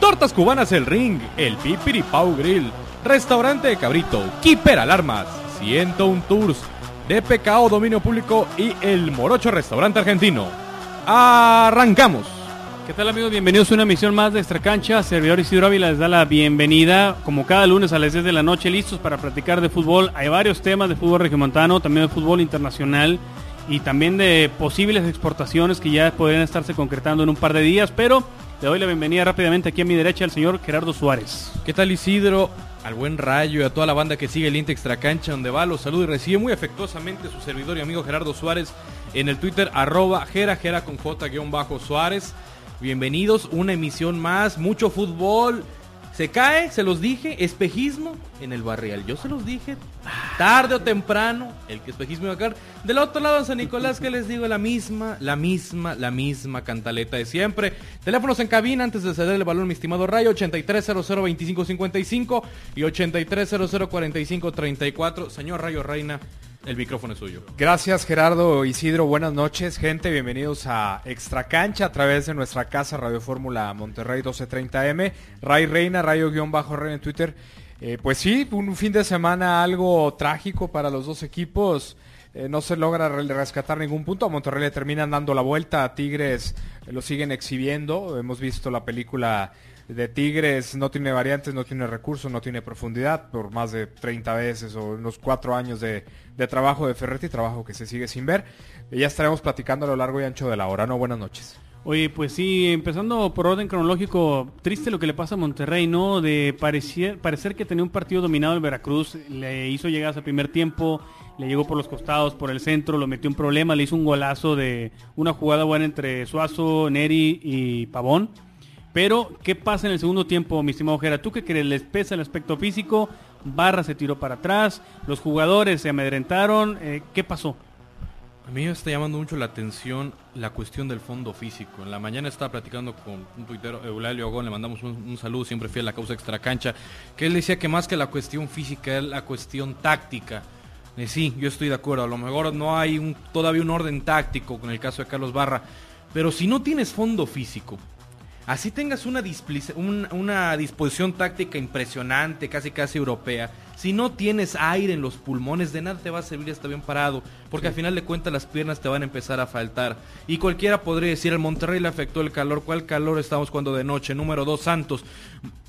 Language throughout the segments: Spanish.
Tortas Cubanas El Ring, El Pipiripau Grill, Restaurante de Cabrito, Keeper Alarmas, 101 Tours, DPKO Dominio Público y El Morocho Restaurante Argentino. Arrancamos. ¿Qué tal amigos? Bienvenidos a una emisión más de Extra Cancha. Servidor Isidro Ávila les da la bienvenida, como cada lunes a las 10 de la noche, listos para platicar de fútbol. Hay varios temas de fútbol regiomontano, también de fútbol internacional y también de posibles exportaciones que ya podrían estarse concretando en un par de días, pero le doy la bienvenida rápidamente aquí a mi derecha al señor Gerardo Suárez. ¿Qué tal Isidro? Al buen rayo y a toda la banda que sigue el Inter Extra Cancha, donde va, los saluda y recibe muy afectuosamente su servidor y amigo Gerardo Suárez en el Twitter arroba Gera, Gera con J Suárez. Bienvenidos, una emisión más, mucho fútbol. Se cae, se los dije, espejismo en el barrial. Yo se los dije, tarde o temprano, el que espejismo iba a caer. Del otro lado San Nicolás, que les digo, la misma, la misma, la misma cantaleta de siempre. Teléfonos en cabina antes de ceder el balón, mi estimado Rayo, 8300-2555 y 8300-4534. Señor Rayo Reina, el micrófono es suyo. Gracias Gerardo Isidro, buenas noches gente, bienvenidos a Extra Cancha a través de nuestra casa Radio Fórmula Monterrey 1230M, Ray Reina, Rayo-Reina en Twitter. Eh, pues sí, un fin de semana algo trágico para los dos equipos. Eh, no se logra rescatar ningún punto. A Monterrey le terminan dando la vuelta. A Tigres lo siguen exhibiendo. Hemos visto la película de Tigres. No tiene variantes, no tiene recursos, no tiene profundidad por más de 30 veces o unos cuatro años de, de trabajo de Ferretti, trabajo que se sigue sin ver. ya estaremos platicando a lo largo y ancho de la hora. No, buenas noches. Oye, pues sí, empezando por orden cronológico, triste lo que le pasa a Monterrey, ¿no? De parecer, parecer que tenía un partido dominado el Veracruz, le hizo llegadas al primer tiempo, le llegó por los costados, por el centro, lo metió un problema, le hizo un golazo de una jugada buena entre Suazo, Neri y Pavón. Pero, ¿qué pasa en el segundo tiempo, mi estimado Ojera? ¿Tú qué crees? ¿Les pesa el aspecto físico? Barra se tiró para atrás, los jugadores se amedrentaron, eh, ¿qué pasó? A mí me está llamando mucho la atención la cuestión del fondo físico. En la mañana estaba platicando con un tuitero, Eulalio Agón, le mandamos un, saludo, siempre fiel a la causa extra cancha, que él decía que más que la cuestión física es la cuestión táctica. Eh, sí, yo estoy de acuerdo, a lo mejor no hay todavía un orden táctico con el caso de Carlos Barra, pero si no tienes fondo físico, así tengas una, una disposición táctica impresionante, casi casi europea, si no tienes aire en los pulmones, de nada te va a servir estar bien parado, porque al final de cuentas las piernas te van a empezar a faltar. Y cualquiera podría decir, el Monterrey le afectó el calor, ¿cuál calor estamos cuando de noche? Número dos, Santos,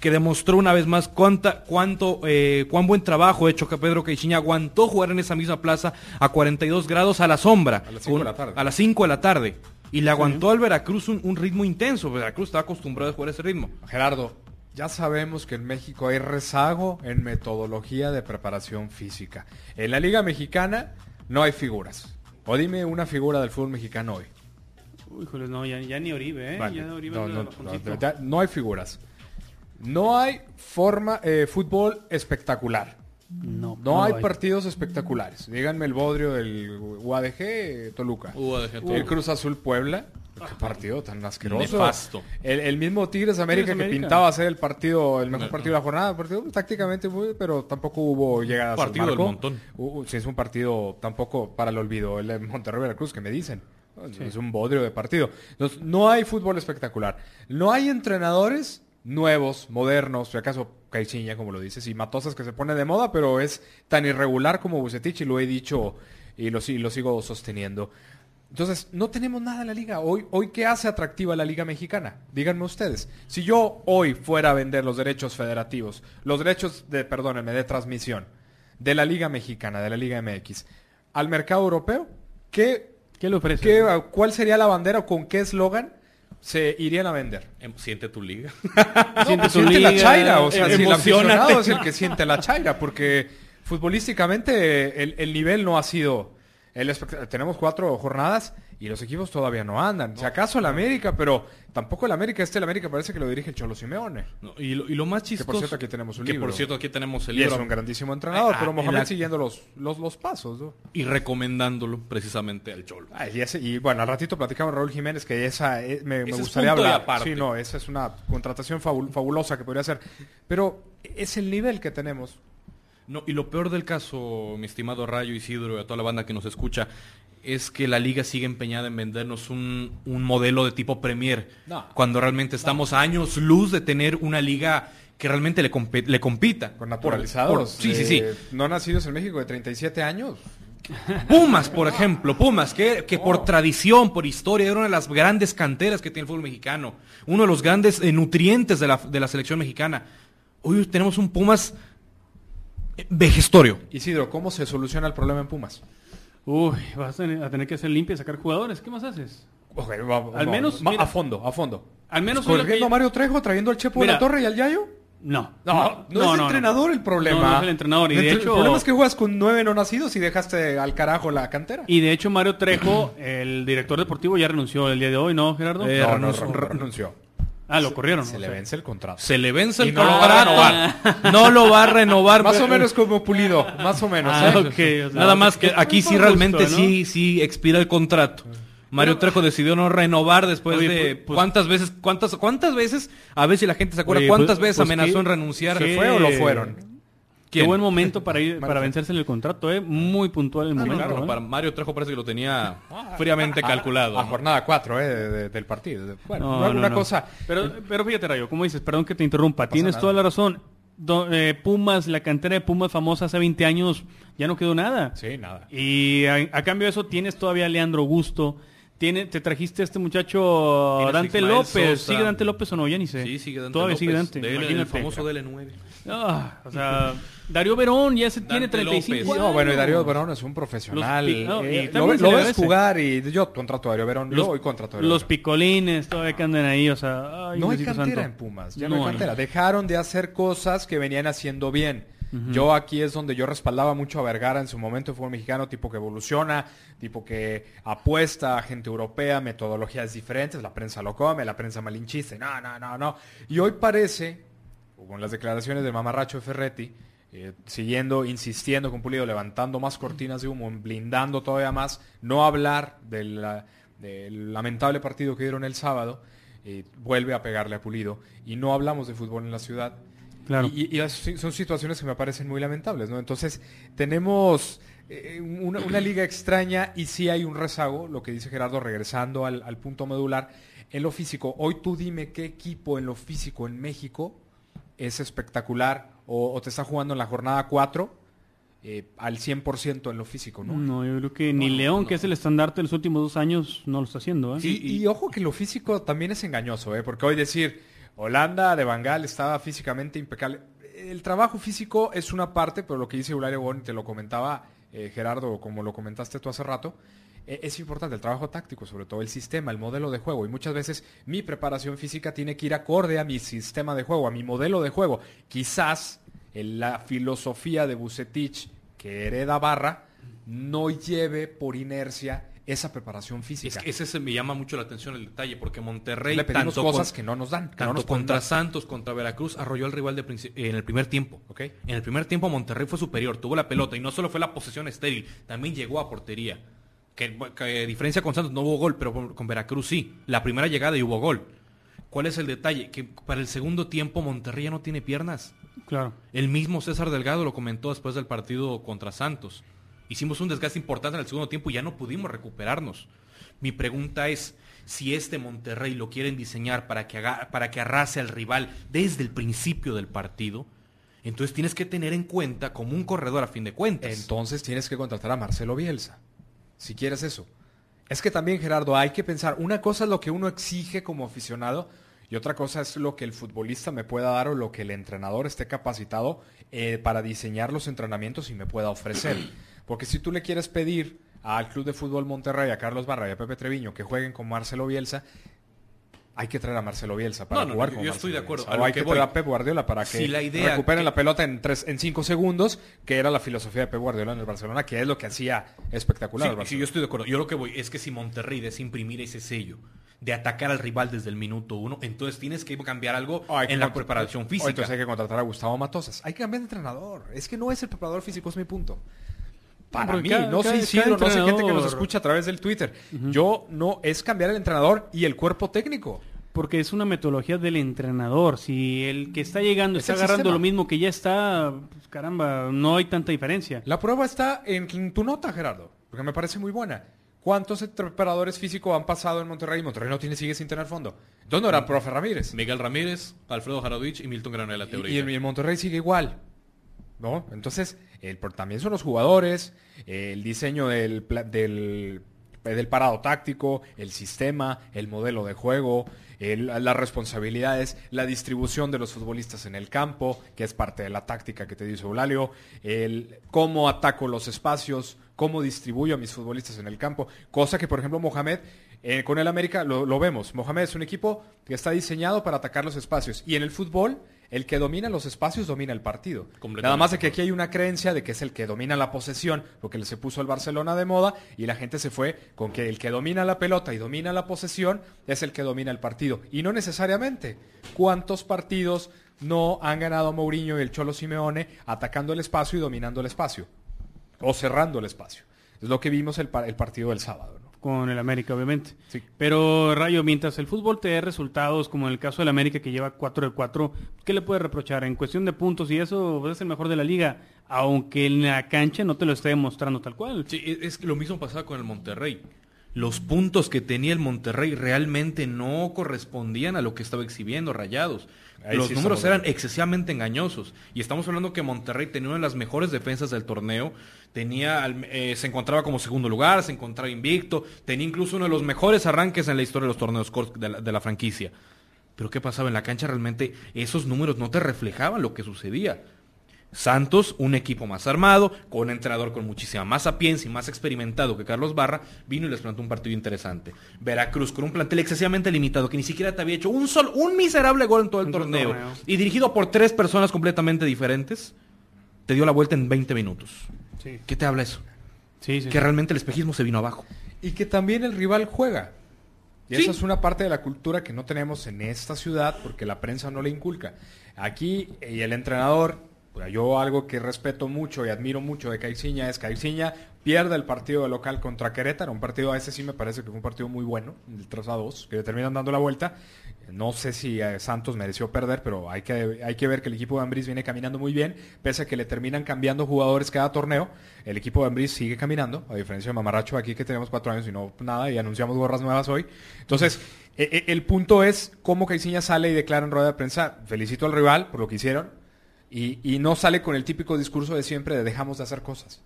que demostró una vez más cuánta, cuánto, eh, cuán buen trabajo hecho que Pedro Caixinha aguantó jugar en esa misma plaza a 42 grados a la sombra. A las 5 de la tarde. A las 5 de la tarde. Y le aguantó al Veracruz un, un ritmo intenso. Veracruz estaba acostumbrado a jugar ese ritmo. Gerardo, ya sabemos que en México hay rezago en metodología de preparación física. En la Liga Mexicana no hay figuras. O dime una figura del fútbol mexicano hoy. Uy, no, ya, ni Oribe, ¿eh? no, hay figuras. No hay forma, eh, fútbol espectacular. No, no, hay, partidos espectaculares. Díganme el bodrio del UADG Toluca. el Cruz Azul Puebla. Qué partido tan asqueroso. El, mismo Tigres América, que pintaba ser el partido, el mejor partido de la jornada. Partido tácticamente muy, pero tampoco hubo llegadas partido al montón. si es un partido tampoco para el olvido. El de Monterrey Veracruz, que me dicen. Es un bodrio de partido. Entonces, no hay fútbol espectacular. No hay entrenadores nuevos, modernos, si acaso Caixinha, como lo dices, y Matosas que se pone de moda, pero es tan irregular como Bucetich y lo he dicho y lo, y lo sigo sosteniendo. Entonces, no tenemos nada en la liga. Hoy, hoy, ¿qué hace atractiva la liga mexicana? Díganme ustedes. Si yo hoy fuera a vender los derechos federativos, los derechos de, perdónenme, de transmisión de la liga mexicana, de la liga MX, al mercado europeo, ¿qué, ¿Qué ofrece? ¿Cuál sería la bandera o con qué eslogan se irían a vender? Em, siente tu liga. siente, tu liga, la chaira. O sea, si el aficionado es el que siente la chaira, porque futbolísticamente el, el nivel no ha sido El tenemos cuatro jornadas y los equipos todavía no andan. Si acaso el América, pero tampoco el América. Este el América parece que lo dirige el Cholo Simeone. No, y, lo, y lo más Que chistoso... por cierto aquí tenemos un que libro. por cierto aquí tenemos el Y es un grandísimo entrenador, Ah, pero Mohamed la- siguiendo los, los, los pasos. ¿no? Y recomendándolo precisamente al Cholo. Ah, y, ese- y bueno, al ratito platicamos Raúl Jiménez, que esa eh, me, me gustaría hablar. Sí, no, esa es una contratación fabul- fabulosa que podría ser. Pero es el nivel que tenemos. No, y lo peor del caso, mi estimado Rayo Isidro y a toda la banda que nos escucha, es que la liga sigue empeñada en vendernos un, un modelo de tipo Premier, No. cuando realmente estamos a años luz de tener una liga que realmente le, compe- le compita. Con naturalizados. por- sí, sí, sí. No nacidos en México de 37 años. Pumas, por ejemplo, Pumas, que, que por tradición, por historia, era una de las grandes canteras que tiene el fútbol mexicano, uno de los grandes eh, nutrientes de la, de la selección mexicana. Hoy tenemos un Pumas vejestorio. Isidro, ¿cómo se soluciona el problema en Pumas? Uy, vas a tener, a tener que hacer limpia y sacar jugadores. ¿Qué más haces? Ok, va- Al va- menos, va mira, a fondo, a fondo. Al menos ¿Corriendo a Mario Trejo, trayendo al Chepo de Mira. la Torre y al Yayo? No. No, no, es el entrenador el problema. No, no es el entrenador. Y de El hecho, problema es que juegas con nueve no nacidos y dejaste al carajo la cantera. y de hecho Mario Trejo, el director deportivo, ya renunció el día de hoy, ¿no, Gerardo? Eh, no, no, renunció. re- renunció. Ah, lo corrieron. Se o le sea. vence el contrato. Se le vence el no lo va a contrato. No lo va a renovar. Más o menos como Pulido, más o menos. Ah, ¿eh? ok, o sea, Nada más que aquí sí realmente gusto, ¿no? sí, sí expira el contrato. Mario Trejo decidió no renovar después Oye, de pues- pues- cuántas veces, cuántas, cuántas veces, a ver si la gente se acuerda, Oye, cuántas pues- veces pues amenazó qué- en renunciar. ¿Se fue o lo fueron? Qué buen momento para ir para vencerse el contrato, ¿eh? Muy puntual el Ah, no, momento. claro, ¿eh? para Mario Trejo parece que lo tenía fríamente calculado. A ¿no? jornada 4 eh, de- de- del partido. Bueno, No, una no, no. cosa. Pero, pero fíjate, Rayo, como dices, perdón que te interrumpa, tienes nada. toda la razón. Do- eh, Pumas, la cantera de Pumas famosa hace 20 años, ya no quedó nada. Sí, nada. Y a, a cambio de eso tienes todavía a Leandro Gusto. Tiene, te trajiste a este muchacho a Dante Ismael López. Sosa. ¿Sigue Dante López o no? Ya ni sé. Sí, sigue Dante Todavía López, sigue Dante. de él, el famoso DL9. Ah, o sea, Darío Verón ya se tiene Dante 35 López. Sí, años. no, bueno, y Darío Verón es un profesional. Los no, Eh, lo, ves jugar y yo contrato a Darío Verón. Los- yo hoy contrato a Darío Los Verón. picolines todavía que andan ahí, o sea, ay, No hay cantera santo. en Pumas, ya no, hay hay. cantera. Dejaron de hacer cosas que venían haciendo bien. Yo aquí es donde yo respaldaba mucho a Vergara en su momento, fue un mexicano tipo que evoluciona, tipo que apuesta a gente europea, metodologías diferentes, la prensa lo come, la prensa malinchista, no, no, no, no. Y hoy parece, con las declaraciones del mamarracho de Ferretti, eh, siguiendo, insistiendo con Pulido, levantando más cortinas de humo, blindando todavía más, no hablar de la- del lamentable partido que dieron el sábado, eh, vuelve a pegarle a Pulido. Y no hablamos de fútbol en la ciudad. Claro. Y, son situaciones que me parecen muy lamentables, ¿no? Entonces, tenemos eh, una, una liga extraña y sí hay un rezago, lo que dice Gerardo, regresando al, al punto medular, en lo físico. Hoy tú dime qué equipo en lo físico en México es espectacular o, o te está jugando en la jornada 4 eh, al 100% en lo físico, ¿no? No, yo creo que ni No, León, no. que es el estandarte de los últimos dos años, no lo está haciendo. ¿eh? Y, y ojo que lo físico también es engañoso, ¿eh? porque hoy decir Holanda de Bangal estaba físicamente impecable. El trabajo físico es una parte, pero lo que dice Eulario Bon, te lo comentaba eh, Gerardo, como lo comentaste tú hace rato, es importante el trabajo táctico, sobre todo el sistema, el modelo de juego. Y muchas veces mi preparación física tiene que ir acorde a mi sistema de juego, a mi modelo de juego. Quizás en la filosofía de Bucetich que hereda Barra no lleve por inercia esa preparación Es física. que ese se me llama mucho la atención el detalle, porque Monterrey, Le pedimos tanto, cosas con- que no nos dan. que no tanto nos pueden contra. Santos, contra Veracruz, arrolló al rival de en el primer tiempo. En el primer tiempo Monterrey fue superior, tuvo la pelota y no solo fue la posesión estéril, también llegó a portería. Que, diferencia con Santos no hubo gol, pero con, con Veracruz sí. La primera llegada y hubo gol. ¿Cuál es el detalle? Que para el segundo tiempo Monterrey ya no tiene piernas. Claro. El mismo César Delgado lo comentó después del partido contra Santos. Hicimos un desgaste importante en el segundo tiempo y ya no pudimos recuperarnos. Mi pregunta es, si este Monterrey lo quieren diseñar para que, haga, para que arrase al rival desde el principio del partido, entonces tienes que tener en cuenta como un corredor a fin de cuentas. Entonces tienes que contratar a Marcelo Bielsa. Si quieres eso. Es que también, Gerardo, hay que pensar. Una cosa es lo que uno exige como aficionado y otra cosa es lo que el futbolista me pueda dar o lo que el entrenador esté capacitado eh, para diseñar los entrenamientos y me pueda ofrecer. Porque si tú le quieres pedir al Club de Fútbol Monterrey, a Carlos Barra y a Pepe Treviño que jueguen con Marcelo Bielsa, hay que traer a Marcelo Bielsa para No, no, jugar yo- con yo estoy de acuerdo. O hay que traer a Pep Guardiola para que Si la idea recuperen que- la pelota en tres, en cinco segundos, que era la filosofía de Pep Guardiola en el Barcelona, que es lo que hacía espectacular. Sí, yo estoy de acuerdo. Yo lo que voy es que si Monterrey desea imprimir ese sello de atacar al rival desde el minuto uno, entonces tienes que cambiar algo que en la preparación o física. entonces hay que contratar a Gustavo Matosas. Hay que cambiar de entrenador. Es que no es el preparador físico, es mi punto. Para Porque mí, cada- no sé cada no sé gente que nos escucha a través del Twitter. Yo no, es cambiar el entrenador y el cuerpo técnico. Porque es una metodología del entrenador. Si el que está llegando Es está agarrando sistema. lo mismo que ya está, pues, caramba, no hay tanta diferencia. La prueba está en tu nota, Gerardo, porque me parece muy buena. ¿Cuántos preparadores físicos han pasado en Monterrey? Monterrey no tiene, sigue sin tener fondo. ¿Dónde era el profe Ramírez? Miguel Ramírez, Alfredo Jarodich y Milton Granella Y, teoría. y el Monterrey sigue igual. ¿No? Entonces, el, también son los jugadores, el diseño del, del, del parado táctico, el sistema, el modelo de juego, el- las responsabilidades, la distribución de los futbolistas en el campo, que es parte de la táctica que te dice Eulalio, el cómo ataco los espacios, cómo distribuyo a mis futbolistas en el campo, cosa que por ejemplo Mohamed eh, con el América lo vemos. Mohamed es un equipo que está diseñado para atacar los espacios y en el fútbol el que domina los espacios domina el partido. Nada más de que aquí hay una creencia de que es el que domina la posesión, porque se puso el Barcelona de moda y la gente se fue con que el que domina la pelota y domina la posesión es el que domina el partido. Y no necesariamente. ¿Cuántos partidos no han ganado Mourinho y el Cholo Simeone atacando el espacio y dominando el espacio? O cerrando el espacio. Es lo que vimos el, el partido del sábado. Con el América, obviamente. Sí. Pero, Rayo, mientras el fútbol te dé resultados, como en el caso del América que lleva 4 de 4, ¿qué le puedes reprochar? En cuestión de puntos y eso, pues, es el mejor de la liga, aunque en la cancha no te lo esté demostrando tal cual. Sí, es que lo mismo pasaba con el Monterrey. Los puntos que tenía el Monterrey realmente no correspondían a lo que estaba exhibiendo Rayados. Ahí Los sí números eran excesivamente engañosos. Y estamos hablando que Monterrey tenía una de las mejores defensas del torneo. Tenía, eh, se encontraba como segundo lugar, se encontraba invicto. Tenía incluso uno de los mejores arranques en la historia de los torneos cortos de la, de la franquicia. Pero ¿qué pasaba en la cancha? Realmente esos números no te reflejaban lo que sucedía. Santos, un equipo más armado, con un entrenador con muchísima más sapiencia y más experimentado que Carlos Barra, vino y les plantó un partido interesante. Veracruz, con un plantel excesivamente limitado, que ni siquiera te había hecho un solo, un miserable gol en todo el En torneo, torneo. y dirigido por tres personas completamente diferentes, te dio la vuelta en 20 minutos. Sí, ¿Qué te habla eso? sí, sí. Que realmente el espejismo se vino abajo. Y que también el rival juega. Y esa es una parte de la cultura que no tenemos en esta ciudad porque la prensa no le inculca. Aquí, y el entrenador, yo algo que respeto mucho y admiro mucho de Caixinha es Caixinha pierde el partido de local contra Querétaro, un partido a ese sí me parece que fue un partido muy bueno, el 3 a 2, que le terminan dando la vuelta. No sé si eh, Santos mereció perder, pero hay que, hay que ver que el equipo de Ambriz viene caminando muy bien, pese a que le terminan cambiando jugadores cada torneo. El equipo de Ambriz sigue caminando, a diferencia de Mamarracho aquí que tenemos cuatro años y no nada, y anunciamos gorras nuevas hoy. Entonces, e- e- el punto es cómo Caixinha sale y declara en rueda de prensa, felicito al rival por lo que hicieron, y, y no sale con el típico discurso de siempre de dejamos de hacer cosas.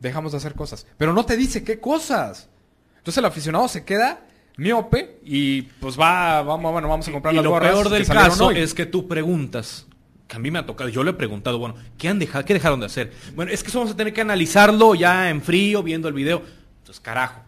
Dejamos de hacer cosas. Pero no te dice qué cosas. Entonces el aficionado se queda miope y pues va, vamos, bueno, vamos a comprar y las lo gorras peor del caso hoy. es que tú preguntas, que a mí me ha tocado, yo le he preguntado, bueno, ¿qué, han dejado, ¿qué dejaron de hacer? Bueno, es que eso vamos a tener que analizarlo ya en frío, viendo el video. Entonces, carajo.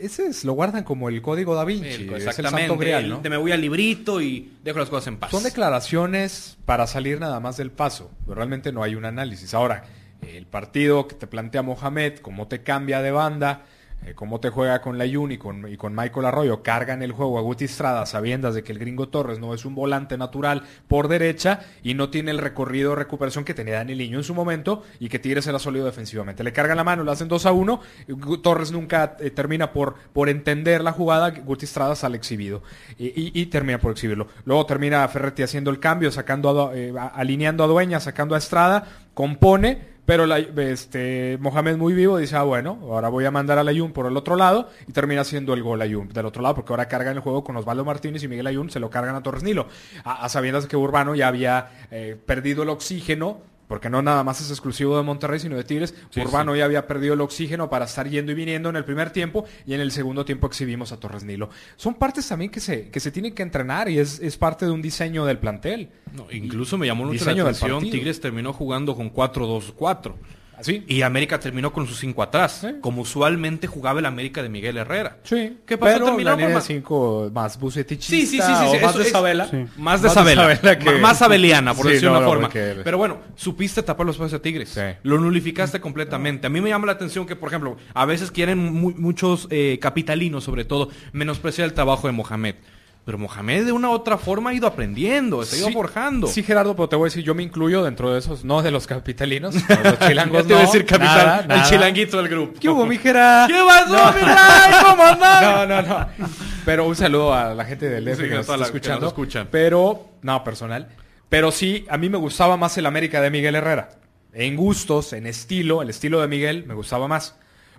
Ese es, lo guardan como el código da Vinci, El- es el exactamente. santo grial, el ¿no? de me voy al librito y dejo las cosas en paz. Son declaraciones para salir nada más del paso, pero realmente no hay un análisis. Ahora, el partido que te plantea Mohamed, cómo te cambia de banda, eh, cómo te juega con Layun y con, y con Michael Arroyo, cargan el juego a Guti Estrada, sabiendas de que el gringo Torres no es un volante natural por derecha y no tiene el recorrido de recuperación que tenía Dani Liño en su momento y que Tigres era sólido defensivamente. Le cargan la mano, lo hacen 2 a 1, Gu- Torres nunca eh, termina por, por entender la jugada, Guti Estrada sale exhibido y, termina por exhibirlo. Luego termina Ferretti haciendo el cambio, sacando eh, alineando a Dueña, sacando a Estrada, compone, pero este, Mohamed muy vivo dice, ah, bueno, ahora voy a mandar a Layun por el otro lado y termina haciendo el gol Layun del otro lado, porque ahora cargan el juego con Osvaldo Martínez y Miguel Ayun, se lo cargan a Torres Nilo, a, a sabiendas que Urbano ya había eh, perdido el oxígeno, porque no nada más es exclusivo de Monterrey, sino de Tigres, Sí, Urbano ya había perdido el oxígeno para estar yendo y viniendo en el primer tiempo y en el segundo tiempo exhibimos a Torres Nilo. Son partes también que se, que se tienen que entrenar y es, es parte de un diseño del plantel. No, incluso me llamó mucho la atención. Tigres terminó jugando con 4-2-4. Así. Y América terminó con sus cinco atrás, Sí. como usualmente jugaba el América de Miguel Herrera. Sí. ¿Qué pasó? Pero Terminó la línea con de más- cinco más bucetichista Sí, sí, sí, sí, o más eso de Sabela. Sí. Más de Más de Sabela, que- más sabeliana, por Sí, decirlo de una forma. porque- Pero bueno, supiste tapar los pases a Tigres. Lo nulificaste completamente. A mí me llama la atención que, por ejemplo, a veces quieren mu- muchos eh, capitalinos, sobre todo, menospreciar el trabajo de Mohamed. Pero Mohamed de una u otra forma ha ido aprendiendo, se ha ido Sí, forjando. Sí, Gerardo, pero te voy a decir, yo me incluyo dentro de esos, no de los capitalinos, de los chilangos te iba a no, decir capital, nada, el nada. chilanguito del grupo. ¿Qué hubo, mi Gera? ¿Qué pasó, mi Ray? ¿Cómo andás? No, no, no. Pero un saludo a la gente del DF Sí, que nos está la- que escuchando. nos escucha. Pero, no, personal. Pero sí, a mí me gustaba más el América de Miguel Herrera. En gustos, en estilo, el estilo de Miguel me gustaba más.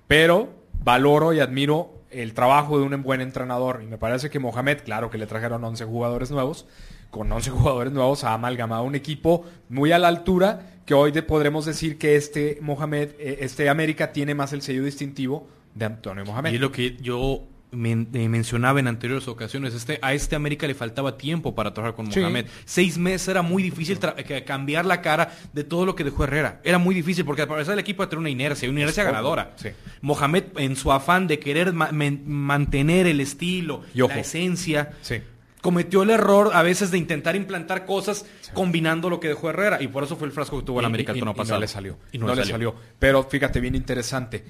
Pero valoro y admiro el trabajo de un buen entrenador. Y me parece que Mohamed, claro que le trajeron 11 jugadores nuevos. Con 11 jugadores nuevos ha amalgamado un equipo muy a la altura que hoy de- podremos decir que este Mohamed, eh, este América tiene más el sello distintivo de Antonio Mohamed. Y lo que yo men- eh, mencionaba en anteriores ocasiones. Este, a este América le faltaba tiempo para trabajar con Sí. Mohamed. Seis meses era muy difícil cambiar la cara de todo lo que dejó Herrera. Era muy difícil porque al parecer el equipo a tener una inercia, una inercia ganadora. sí. Mohamed, en su afán de querer ma- mantener el estilo, Y la esencia, Sí. cometió el error a veces de intentar implantar cosas combinando lo que dejó Herrera. Y por eso fue el frasco que tuvo el América el pasado. no le salió. Y no, le salió. Pero fíjate, bien interesante.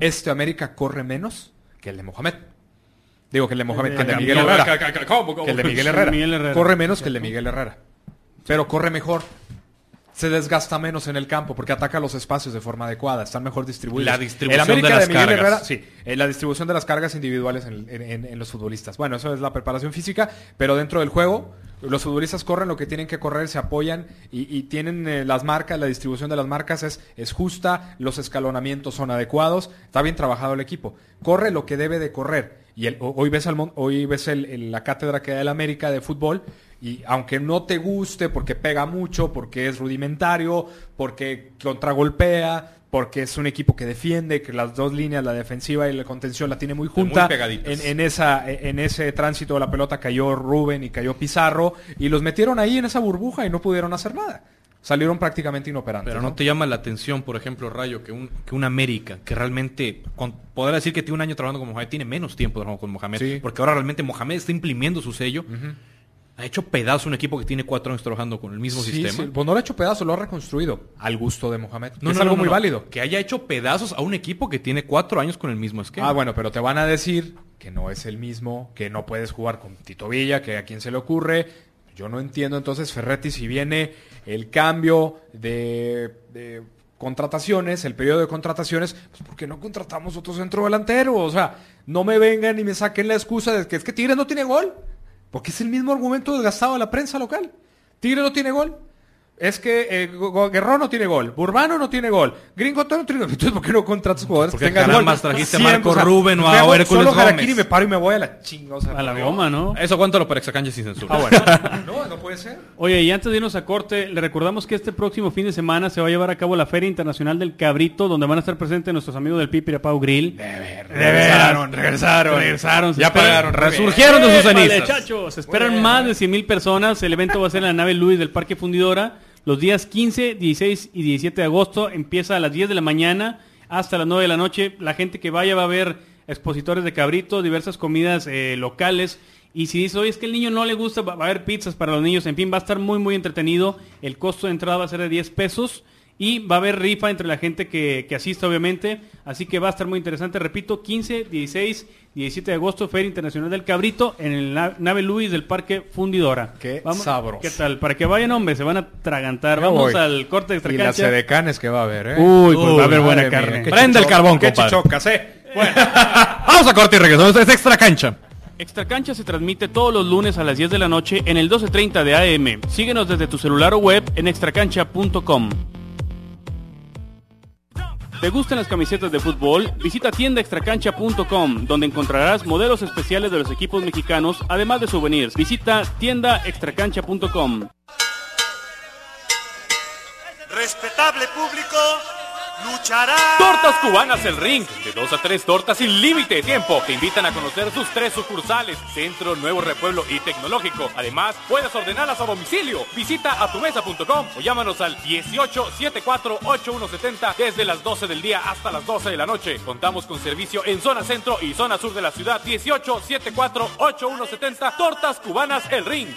Este América corre menos que el de Mohamed. Digo que el de Mohamed, que el de. Miguel Herrera. El de Miguel Herrera. Miguel Herrera. Corre menos que el de Miguel Herrera. Pero corre mejor. Se desgasta menos en el campo porque ataca los espacios de forma adecuada, están mejor distribuidos. La distribución el América de las Miguel cargas. Herrera, sí, eh, la distribución de las cargas individuales en, en- en- en los futbolistas. Bueno, eso es la preparación física, pero dentro del juego, los futbolistas corren lo que tienen que correr, se apoyan y, y tienen eh, las marcas, la distribución de las marcas es, es justa, los escalonamientos son adecuados, está bien trabajado el equipo. Corre lo que debe de correr. Y el- hoy ves, al, hoy ves el- el- la cátedra que da el América de fútbol y aunque no te guste porque pega mucho, porque es rudimentario, porque contragolpea, porque es un equipo que defiende, que las dos líneas, la defensiva y la contención, la tiene muy junta. muy en, en esa, en ese tránsito de la pelota cayó Rubén y cayó Pizarro y los metieron ahí en esa burbuja y no pudieron hacer nada. Salieron prácticamente inoperantes. Pero no te llama la atención, por ejemplo, Rayo, que un, que un América, que realmente, con, podrá decir que tiene un año trabajando con Mohamed, tiene menos tiempo trabajando con Mohamed, Sí. porque ahora realmente Mohamed está imprimiendo su sello, ha hecho pedazo un equipo que tiene cuatro años trabajando con el mismo Sí, sistema. sí, Pues no lo ha hecho pedazo, lo ha reconstruido al gusto de Mohamed. No, es no, algo no, muy válido. Que haya hecho pedazos a un equipo que tiene cuatro años con el mismo esquema. Ah, bueno, pero te van a decir que no es el mismo, que no puedes jugar con Tito Villa, que a quién se le ocurre. Yo no entiendo entonces, Ferretti, si viene el cambio de, contrataciones, el periodo de contrataciones, pues ¿por qué no contratamos otro centro delantero? O sea, no me vengan y me saquen la excusa de que es que Tigres no tiene gol. Porque es el mismo argumento desgastado de la prensa local. Tigre no tiene gol. Es que eh, Guerrero no tiene gol, Burbano no tiene gol, Gringo no tiene gol. Entonces, ¿por qué no contratas jugadores Porque que tengan gol? trajiste a Siempre, Marco Rubén o a Hércules solo Jaraquín Gómez. y me paro y me voy a la sea, A la goma, ¿no? Eso cuéntalo para Exacancha sin censura. Ah, bueno. no, no puede ser. Oye, y antes de irnos a corte, le recordamos que este próximo fin de semana se va a llevar a cabo la Feria Internacional del Cabrito, donde van a estar presentes nuestros amigos del Pipirapau Grill. Regresaron, regresaron. Regresaron, se Ya esperan- pagaron. Resurgieron de sus ¡Épale, cenizas. chachos! Se esperan más de 100 mil personas. El evento va a ser en la nave Luis del Parque Fundidora. Los días 15, 16 y 17 de agosto. Empieza a las 10 de la mañana hasta las 9 de la noche. La gente que vaya va a ver expositores de cabrito, diversas comidas eh, locales. Y si dice, oye, es que el niño no le gusta, va a haber pizzas para los niños. En fin, va a estar muy, muy entretenido. El costo de entrada va a ser de 10 pesos. Y va a haber rifa entre la gente que, que asista, obviamente. Así que va a estar muy interesante. Repito, 15, 16, 17 de agosto, Feria Internacional del Cabrito, en el na- nave Luis del Parque Fundidora. Qué sabroso. ¿Qué tal? Para que vayan, hombre, se van a tragantar. Vamos voy. al corte de Y las sedecanes que va a haber, ¿eh? Uy, pues va a haber buena carne. mía, Prende el carbón, qué chichocas, ¿eh? Vamos a corte y regresamos. Es Extra Cancha. Extracancha se transmite todos los lunes a las 10 de la noche en el 1230 de AM. Síguenos desde tu celular o web en extracancha.com. ¿Te gustan las camisetas de fútbol? Visita tiendaextracancha.com, donde encontrarás modelos especiales de los equipos mexicanos, además de souvenirs. Visita tiendaextracancha.com. Respetable público, Tortas Cubanas El Ring, de 2 a 3 tortas sin límite de tiempo. Te invitan a conocer sus tres sucursales, Centro, Nuevo Repueblo y Tecnológico. Además, puedes ordenarlas a domicilio. Visita atumesa.com o llámanos al 1874-8170 desde las 12 del día hasta las 12 de la noche. Contamos con servicio en zona centro y zona sur de la ciudad. 1874-8170 Tortas Cubanas El Ring.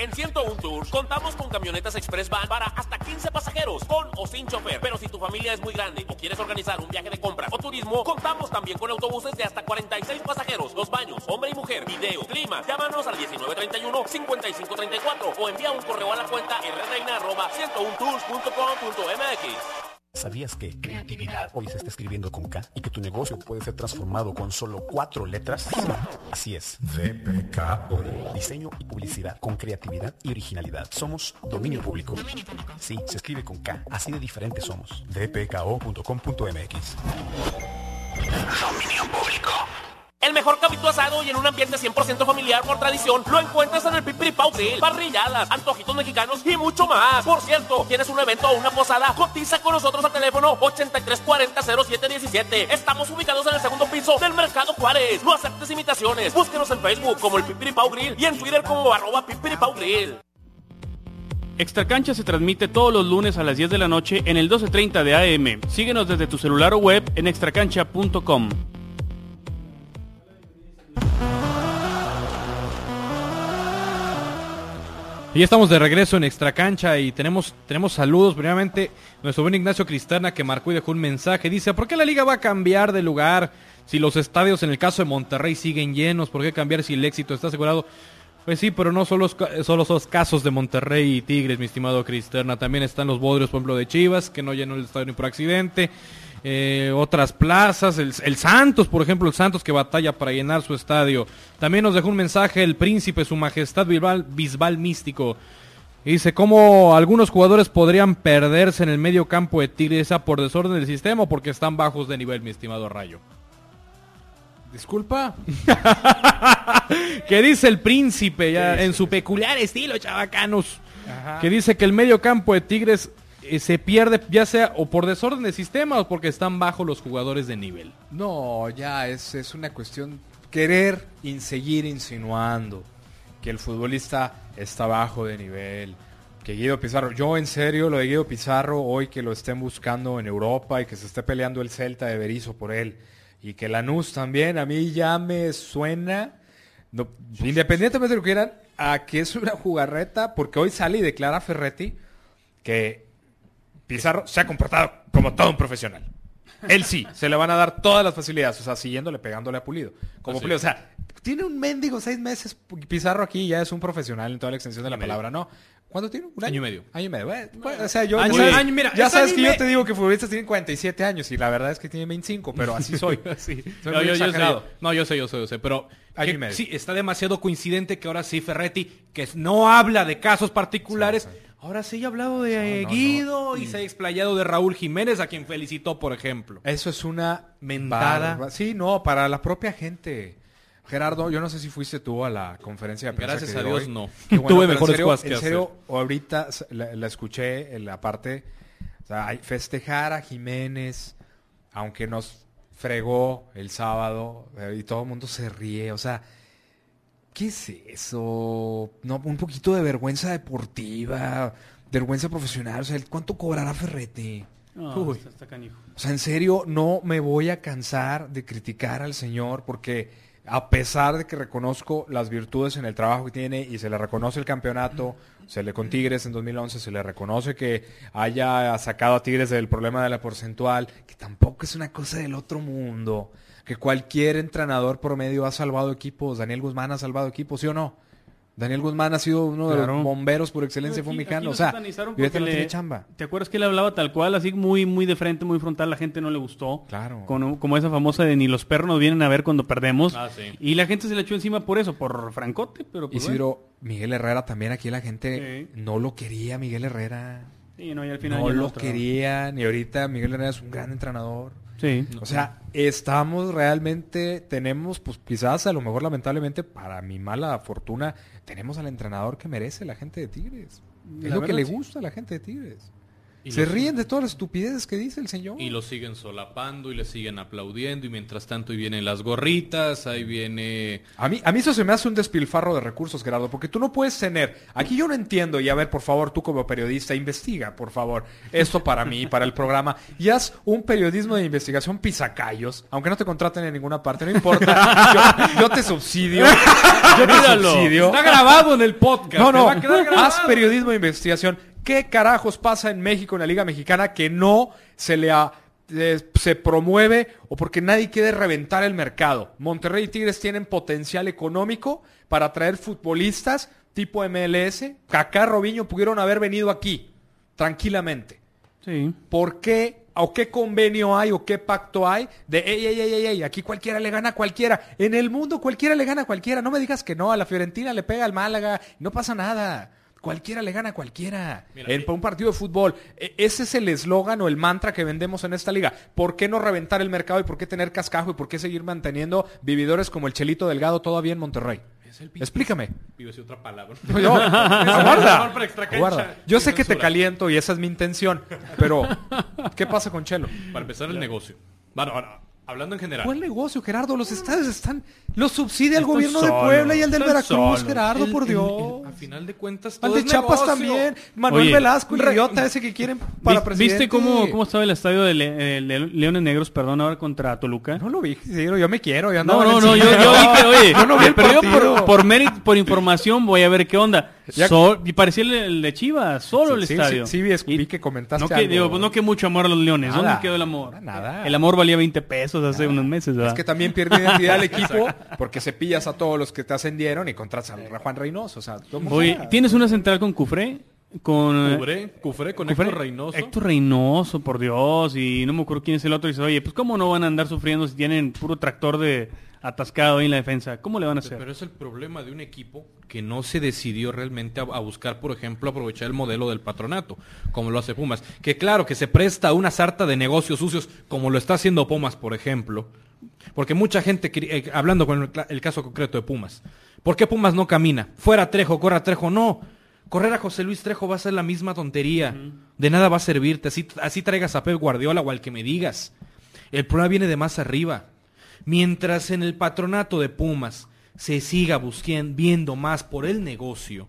En 101 Tour contamos con camionetas Express Van para hasta 15 pasajeros, con o sin chofer. Pero si tu familia es muy grande o quieres organizar un viaje de compras o turismo, contamos también con autobuses de hasta 46 pasajeros, dos baños, hombre y mujer, video, clima. Llámanos al 1931-5534 o envía un correo a la cuenta rreina.101tours.com.mx. ¿Sabías que creatividad hoy se está escribiendo con K y que tu negocio puede ser transformado con solo cuatro letras? Así es. DPKO. Diseño y publicidad con creatividad y originalidad. Somos dominio público. Sí, se escribe con K. Así de diferentes somos. dpko.com.mx. Dominio público. El mejor cabrito asado y en un ambiente 100% familiar por tradición lo encuentras en el Pipiripau Grill, parrilladas, antojitos mexicanos y mucho más. Por cierto, tienes un evento o una posada, cotiza con nosotros al teléfono 8340-0717. Estamos ubicados en el segundo piso del Mercado Juárez. No aceptes imitaciones. Búsquenos en Facebook como el Pipiripau Grill y en Twitter como arroba Pipiripau Grill. Extra Cancha se transmite todos los lunes a las 10 de la noche en el 12.30 de AM. Síguenos desde tu celular o web en extracancha.com. Y estamos de regreso en Extra Cancha y tenemos, tenemos saludos. Primeramente, nuestro buen Ignacio Cristana que marcó y dejó un mensaje. Dice, ¿por qué la liga va a cambiar de lugar si los estadios en el caso de Monterrey siguen llenos? ¿Por qué cambiar si el éxito está asegurado? Pues sí, pero no solo, solo son los casos de Monterrey y Tigres, mi estimado Cristerna. También están los bodrios, por ejemplo, de Chivas, que no llenó el estadio ni por accidente. Eh, otras plazas, el, el, Santos, por ejemplo, el Santos que batalla para llenar su estadio. También nos dejó un mensaje el príncipe, su majestad Bisbal, Bisbal Místico. Dice, ¿cómo algunos jugadores podrían perderse en el medio campo de Tigres por desorden del sistema o porque están bajos de nivel, mi estimado Rayo? Disculpa. que dice el príncipe ya en su peculiar estilo, chavacanos. Ajá. Que dice que el medio campo de Tigres eh, se pierde ya sea o por desorden de sistema o porque están bajo los jugadores de nivel. No, ya es, es una cuestión querer in seguir insinuando que el futbolista está bajo de nivel. Que Guido Pizarro, yo en serio lo de Guido Pizarro hoy que lo estén buscando en Europa y que se esté peleando el Celta de Berizzo por él y que Lanús también a mí ya me suena no, independientemente de lo que quieran a que es una jugarreta porque hoy sale y declara Ferretti que Pizarro se ha comportado como todo un profesional. Él sí, se le van a dar todas las facilidades, o sea, siguiéndole, pegándole a Pulido. Como Pulido, o sea, tiene un mendigo seis meses, Pizarro aquí ya es un profesional en toda la extensión de la palabra, ¿no? ¿Cuánto tiene? ¿Un año? y medio. Año y medio. Bueno, o sea, yo, año, oye, año, mira, ya sabes que yo te digo que futbolistas tienen 47 años y la verdad es que tienen 25, pero así soy. sí. soy no, yo, yo sé, no, yo sé, yo sé, yo sé, pero año que, y medio. sí, está demasiado coincidente que ahora sí Ferretti, que no habla de casos particulares, sí, sí. Ahora sí ha hablado de no, no, Guido no. y se ha explayado de Raúl Jiménez, a quien felicitó, por ejemplo. Eso es una mentada. Sí, no, para la propia gente. Gerardo, yo no sé si fuiste tú a la conferencia de prensa. Gracias que a Dios, hoy. no. Bueno, Tuve mejores serio, cosas que en serio, hacer. ahorita la, la, escuché en la parte. O sea, festejar a Jiménez, aunque nos fregó el sábado eh, y todo el mundo se ríe. O sea, ¿qué es eso? No, un poquito de vergüenza deportiva, vergüenza profesional. O sea, ¿cuánto cobrará Ferrete? No, Uy. Está, está canijo. O sea, en serio, no me voy a cansar de criticar al señor porque a pesar de que reconozco las virtudes en el trabajo que tiene y se le reconoce el campeonato, se le con Tigres en 2011, se le reconoce que haya sacado a Tigres del problema de la porcentual, que tampoco es una cosa del otro mundo, que cualquier entrenador promedio ha salvado equipos, Daniel Guzmán ha salvado equipos, ¿sí o no? Daniel Guzmán ha sido uno claro. de los bomberos por excelencia fue mexicano. O sea, le, tiene chamba. ¿Te acuerdas que él hablaba tal cual, así muy muy de frente, muy frontal? La gente no le gustó. Claro. Con, como esa famosa de ni los perros nos vienen a ver cuando perdemos. Ah, sí. Y la gente se le echó encima por eso, por francote. Pero pues, Isidro, bueno. Miguel Herrera también aquí la gente sí. no lo quería, Miguel Herrera. Sí, no, y al final no lo otro. querían. Y ahorita Miguel Herrera es un gran entrenador. Sí. O sea, estamos realmente, tenemos, pues quizás a lo mejor lamentablemente, para mi mala fortuna, tenemos al entrenador que merece la gente de Tigres. Es La lo que le gusta a la gente de Tigres. Y Se ríen de todas las estupideces que dice el señor. Y lo siguen solapando y le siguen aplaudiendo y mientras tanto ahí vienen las gorritas, ahí viene... A mí, a mí eso se me hace un despilfarro de recursos, Gerardo, porque tú no puedes tener. Aquí yo no entiendo, y a ver, por favor, tú como periodista, investiga, por favor, esto para mí, para el programa, y haz un periodismo de investigación pisacayos, aunque no te contraten en ninguna parte, no importa. Yo, yo te subsidio. Yo te Míralo. subsidio. Está grabado en el podcast. No, no, haz periodismo de investigación. ¿Qué carajos pasa en México, en la Liga Mexicana, que no se le ha- eh, se promueve o porque nadie quiere reventar el mercado? Monterrey y Tigres tienen potencial económico para atraer futbolistas tipo MLS. Kaká, Robinho pudieron haber venido aquí tranquilamente. Sí. ¿Por qué o qué convenio hay o qué pacto hay de ey, ey, ey, ey, ey, aquí cualquiera le gana a cualquiera? En el mundo cualquiera le gana a cualquiera. No me digas que no, a la Fiorentina le pega al Málaga, no pasa nada. Cualquiera le gana a cualquiera. Mira, en eh, un partido de fútbol. E- Ese es el eslogan o el mantra que vendemos en esta liga. ¿Por qué no reventar el mercado y por qué tener cascajo y por qué seguir manteniendo vividores como el Chelito Delgado todavía en Monterrey? Es el Explícame. Decir otra palabra. Mejor para extracancha. aguarda. Yo sé que te caliento y esa es mi intención, pero ¿qué pasa con Chelo? Para empezar el negocio. Bueno, ahora, hablando en general. ¿Cuál negocio, Gerardo? Los estadios están... Los subsidia el Están gobierno de solos, Puebla y el del Veracruz, solos. Gerardo, El- por el- Dios. el- a final de cuentas, Al todo de Chiapas también. Manuel Oye, Velasco, el idiota ese que quieren para ¿Vis- presidente. ¿Viste cómo, cómo estaba el estadio de, Le- eh, de Leones Negros, perdón, ahora contra Toluca? No lo vi, yo me quiero. Yo No, no, el no, yo, yo vi que, oye, Yo no vi el perdió partido. por, por mérito, por información, voy a ver qué onda. Sol- y parecía el, el de Chivas, solo el Sí, estadio. sí, vi, Y que comentaste no que, algo. digo, no que mucho amor a los Leones. Nada. ¿Dónde quedó el amor? Nada. El amor valía 20 pesos hace unos meses, ¿verdad? Es que también pierde identidad el equipo porque se pillas a todos los que te ascendieron y contratas a Juan Reynoso. O sea, ¿cómo Oye? ¿tienes una central con Cufré? Con eh, Cufré, Cufré con Cufré. Héctor Reynoso. Héctor Reynoso, por Dios, y no me acuerdo quién es el otro. Y dice, oye, pues cómo no van a andar sufriendo si tienen puro tractor de atascado ahí en la defensa. ¿Cómo le van a hacer? Pero es el problema de un equipo que no se decidió realmente a, a buscar, por ejemplo, aprovechar el modelo del patronato, como lo hace Pumas. Que claro, que se presta a una sarta de negocios sucios, como lo está haciendo Pumas, por ejemplo. Porque mucha gente, eh, hablando con el caso concreto de Pumas, ¿por qué Pumas no camina? Fuera Trejo, corra Trejo, no. Correr a José Luis Trejo va a ser la misma tontería. De nada va a servirte. Así, así traigas a Pep Guardiola o al que me digas. El problema viene de más arriba. Mientras en el patronato de Pumas se siga busquen- viendo más por el negocio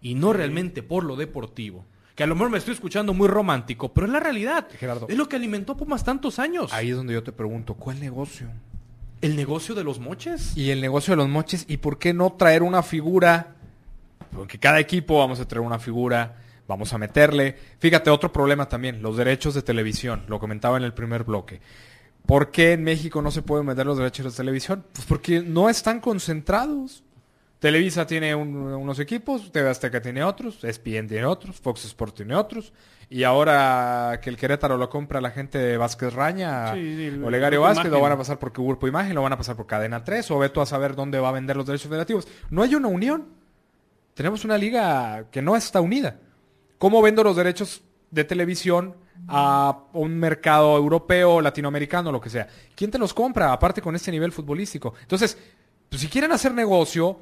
y no realmente por lo deportivo, que a lo mejor me estoy escuchando muy romántico, pero es la realidad. Gerardo. Es lo que alimentó Pumas tantos años. Ahí es donde yo te pregunto, ¿cuál negocio? El negocio de los moches. Y el negocio de los moches, ¿y por qué no traer una figura? Porque cada equipo vamos a traer una figura, vamos a meterle. Fíjate, otro problema también, los derechos de televisión, lo comentaba en el primer bloque. ¿Por qué en México no se pueden vender los derechos de televisión? Pues porque no están concentrados. Televisa tiene un- unos equipos, TV Azteca tiene otros, ESPN tiene otros, Fox Sports tiene otros. Y ahora que el Querétaro lo compra la gente de Vázquez Raña, Sí, sí, Olegario Vázquez, lo van a pasar por Grupo Imagen, lo van a pasar por Cadena 3, o Beto a saber dónde va a vender los derechos federativos. No hay una unión. Tenemos una liga que no está unida. ¿Cómo vendo los derechos de televisión a un mercado europeo, latinoamericano, lo que sea? ¿Quién te los compra, aparte con este nivel futbolístico? Entonces, pues, si quieren hacer negocio,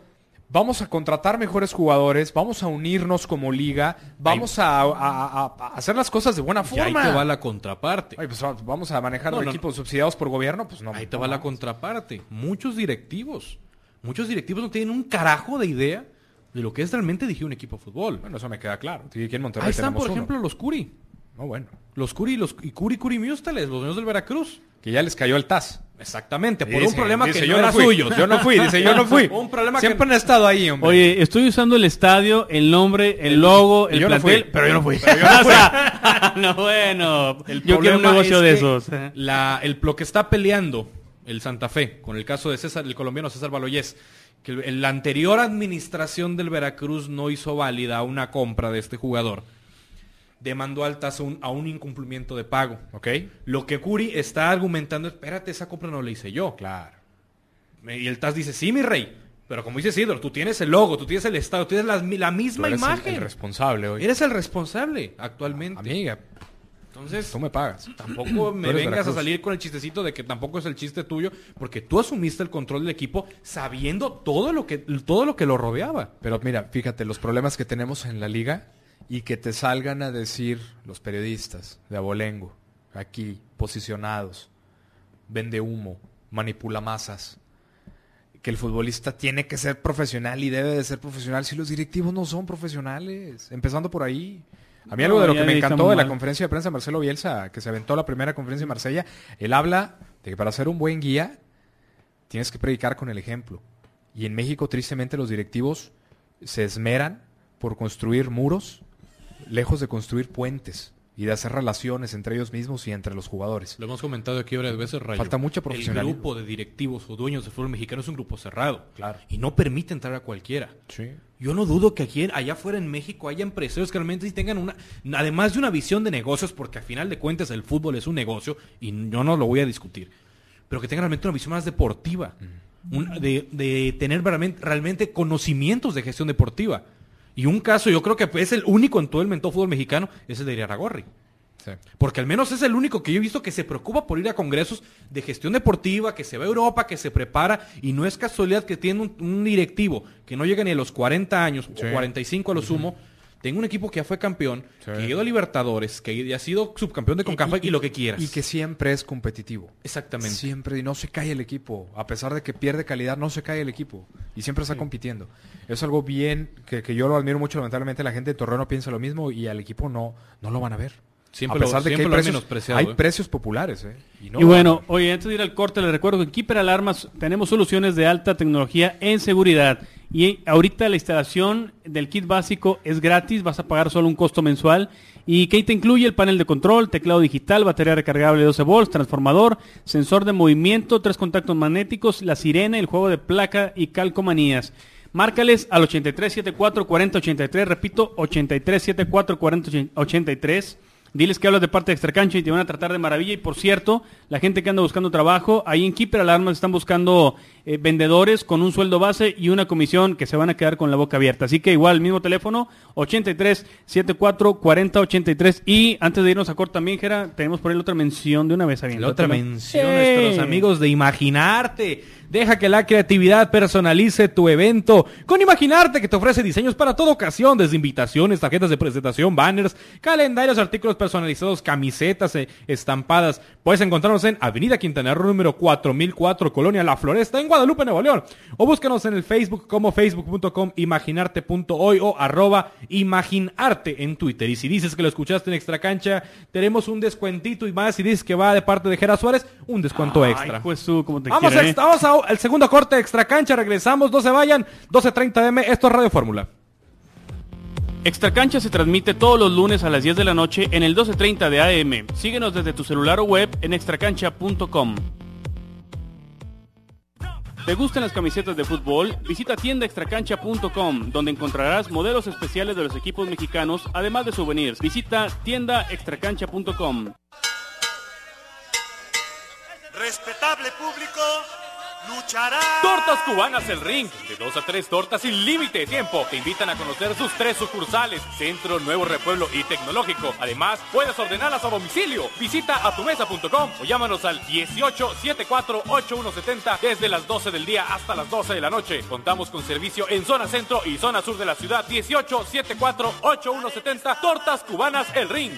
vamos a contratar mejores jugadores, vamos a unirnos como liga, vamos a, a- a- a hacer las cosas de buena Y ahí forma. te va la contraparte. Ay, pues va- vamos a manejar No, no, equipos subsidiados por gobierno, pues no. Ahí te va la contraparte. Muchos directivos, muchos directivos no tienen un carajo de idea de lo que es realmente dirigir un equipo de fútbol. Bueno, eso me queda claro. Sí, Aquí en Monterrey Ahí están, por uno. ejemplo, los Curi. No, bueno. Los Curi, los y Curi Curi Miústales, los dueños del Veracruz. Que ya les cayó el TAS. Exactamente, por Dice- un problema dice, que yo no era fui. suyo. Yo no fui, dice, yo no fui. Un problema Siempre que han estado ahí, hombre. Oye, estoy usando el estadio, el nombre, el logo, el yo no plantel, fui. pero yo no fui. Pero yo no O sea, no, bueno, El yo quiero un negocio es de esos. La, el, lo que está peleando el Santa Fe con el caso de César, el colombiano César Baloyés, que la anterior administración del Veracruz no hizo válida una compra de este jugador, demandó al TAS a un, incumplimiento de pago. ¿Ok? Lo que Curi está argumentando, espérate, esa compra no la hice yo. Claro. Y el TAS dice, sí, mi rey, pero como dice Isidro, tú tienes el logo, tú tienes el estado, tú tienes la, la Tú misma eres el- imagen. El, responsable hoy. Eres el responsable actualmente. Amiga, Entonces, tú me pagas. Tampoco me vengas Veracruz. a salir con el chistecito de que tampoco es el chiste tuyo, porque tú asumiste el control del equipo sabiendo todo lo que todo lo que lo rodeaba. Pero mira, fíjate, los problemas que tenemos en la liga y que te salgan a decir los periodistas de Abolengo, aquí, posicionados, vende humo, manipula masas, que el futbolista tiene que ser profesional y debe de ser profesional si los directivos no son profesionales, empezando por ahí. A mí algo de lo que me encantó de la conferencia de prensa de Marcelo Bielsa, que se aventó la primera conferencia en Marsella, él habla de que para ser un buen guía tienes que predicar con el ejemplo. Y en México, tristemente, los directivos se esmeran por construir muros lejos de construir puentes y de hacer relaciones entre ellos mismos y entre los jugadores. Lo hemos comentado aquí varias veces, Rayo. Falta mucho El profesionalismo. grupo de directivos o dueños del fútbol mexicano es un grupo cerrado. Claro. Y no permite entrar a cualquiera. Sí. Yo no dudo que aquí, allá afuera en México haya empresarios que realmente tengan una, además de una visión de negocios, porque al final de cuentas el fútbol es un negocio y yo no lo voy a discutir, pero que tengan realmente una visión más deportiva, un- de, de tener realmente, realmente conocimientos de gestión deportiva. Y un caso, yo creo que es el único en todo el mentó fútbol mexicano, es el de Iraragorri. Sí. Porque al menos es el único que yo he visto que se preocupa por ir a congresos de gestión deportiva, que se va a Europa, que se prepara, y no es casualidad que tiene un, un directivo que no llega ni a los 40 años, Sí. o 45 a lo sumo, tenga un equipo que ya fue campeón, Sí. que ha ido a Libertadores, que ya ha sido subcampeón de CONCACAF y, lo que quieras. Y que siempre es competitivo. Exactamente. Siempre, y no se cae el equipo. A pesar de que pierde calidad, no se cae el equipo. Y siempre está compitiendo. Es algo bien, que, que yo lo admiro mucho. Lamentablemente la gente de Torreón no piensa lo mismo y al equipo no, no lo van a ver. Siempre a lo- pesar de que hay precios, ¿eh? precios populares. ¿eh? no y bueno, oye, antes de ir al corte, les recuerdo que en Keeper Alarmas tenemos soluciones de alta tecnología en seguridad. Y ahorita la instalación del kit básico es gratis, vas a pagar solo un costo mensual. ¿Y que te incluye? El panel de control, teclado digital, batería recargable de 12 volts, transformador, sensor de movimiento, tres contactos magnéticos, la sirena, el juego de placa y calcomanías. Márcales al 8374-4083, repito, 8374-4083. Diles que hablas de parte de Extracancha y te van a tratar de maravilla. Y por cierto, la gente que anda buscando trabajo, ahí en Keeper Alarmas están buscando eh, vendedores con un sueldo base y una comisión que se van a quedar con la boca abierta. Así que igual, mismo teléfono, 83 74 40 83. Y antes de irnos a corto también, Jera, tenemos por ahí la otra mención de una vez. La otra mención nuestros amigos de Imaginarte. Deja que la creatividad personalice tu evento. Con Imaginarte que te ofrece diseños para toda ocasión, desde invitaciones, tarjetas de presentación, banners, calendarios, artículos personalizados, camisetas eh, estampadas. Puedes encontrarnos en Avenida Quintana Roo número 4004, Colonia La Floresta, en Guadalupe, Nuevo León. O búscanos en el Facebook como facebook.com imaginarte.hoy o arroba imaginarte en Twitter. Y si dices que lo escuchaste en Extra Cancha, tenemos un descuentito y más. Si dices que va de parte de Jera Suárez, un descuento extra. Ay, pues tú, como te Vamos, quieren, ¿eh? vamos a- al segundo corte de Extra Cancha, regresamos, no se vayan, 12.30 M, esto es Radio Fórmula. Extra Cancha se transmite todos los lunes a las 10 de la noche en el 12.30 de AM. Síguenos desde tu celular o web en extracancha.com. ¿Te gustan las camisetas de fútbol? Visita tiendaextracancha.com, donde encontrarás modelos especiales de los equipos mexicanos, además de souvenirs. Visita tiendaextracancha.com. Respetable público, luchará. Tortas Cubanas El Ring, de 2 a 3 tortas sin límite de tiempo. Te invitan a conocer sus tres sucursales, Centro, Nuevo Repueblo y Tecnológico. Además, puedes ordenarlas a domicilio. Visita atumesa.com o llámanos al 1874-8170 desde las 12 del día hasta las 12 de la noche. Contamos con servicio en zona centro y zona sur de la ciudad. 1874-8170 Tortas Cubanas El Ring.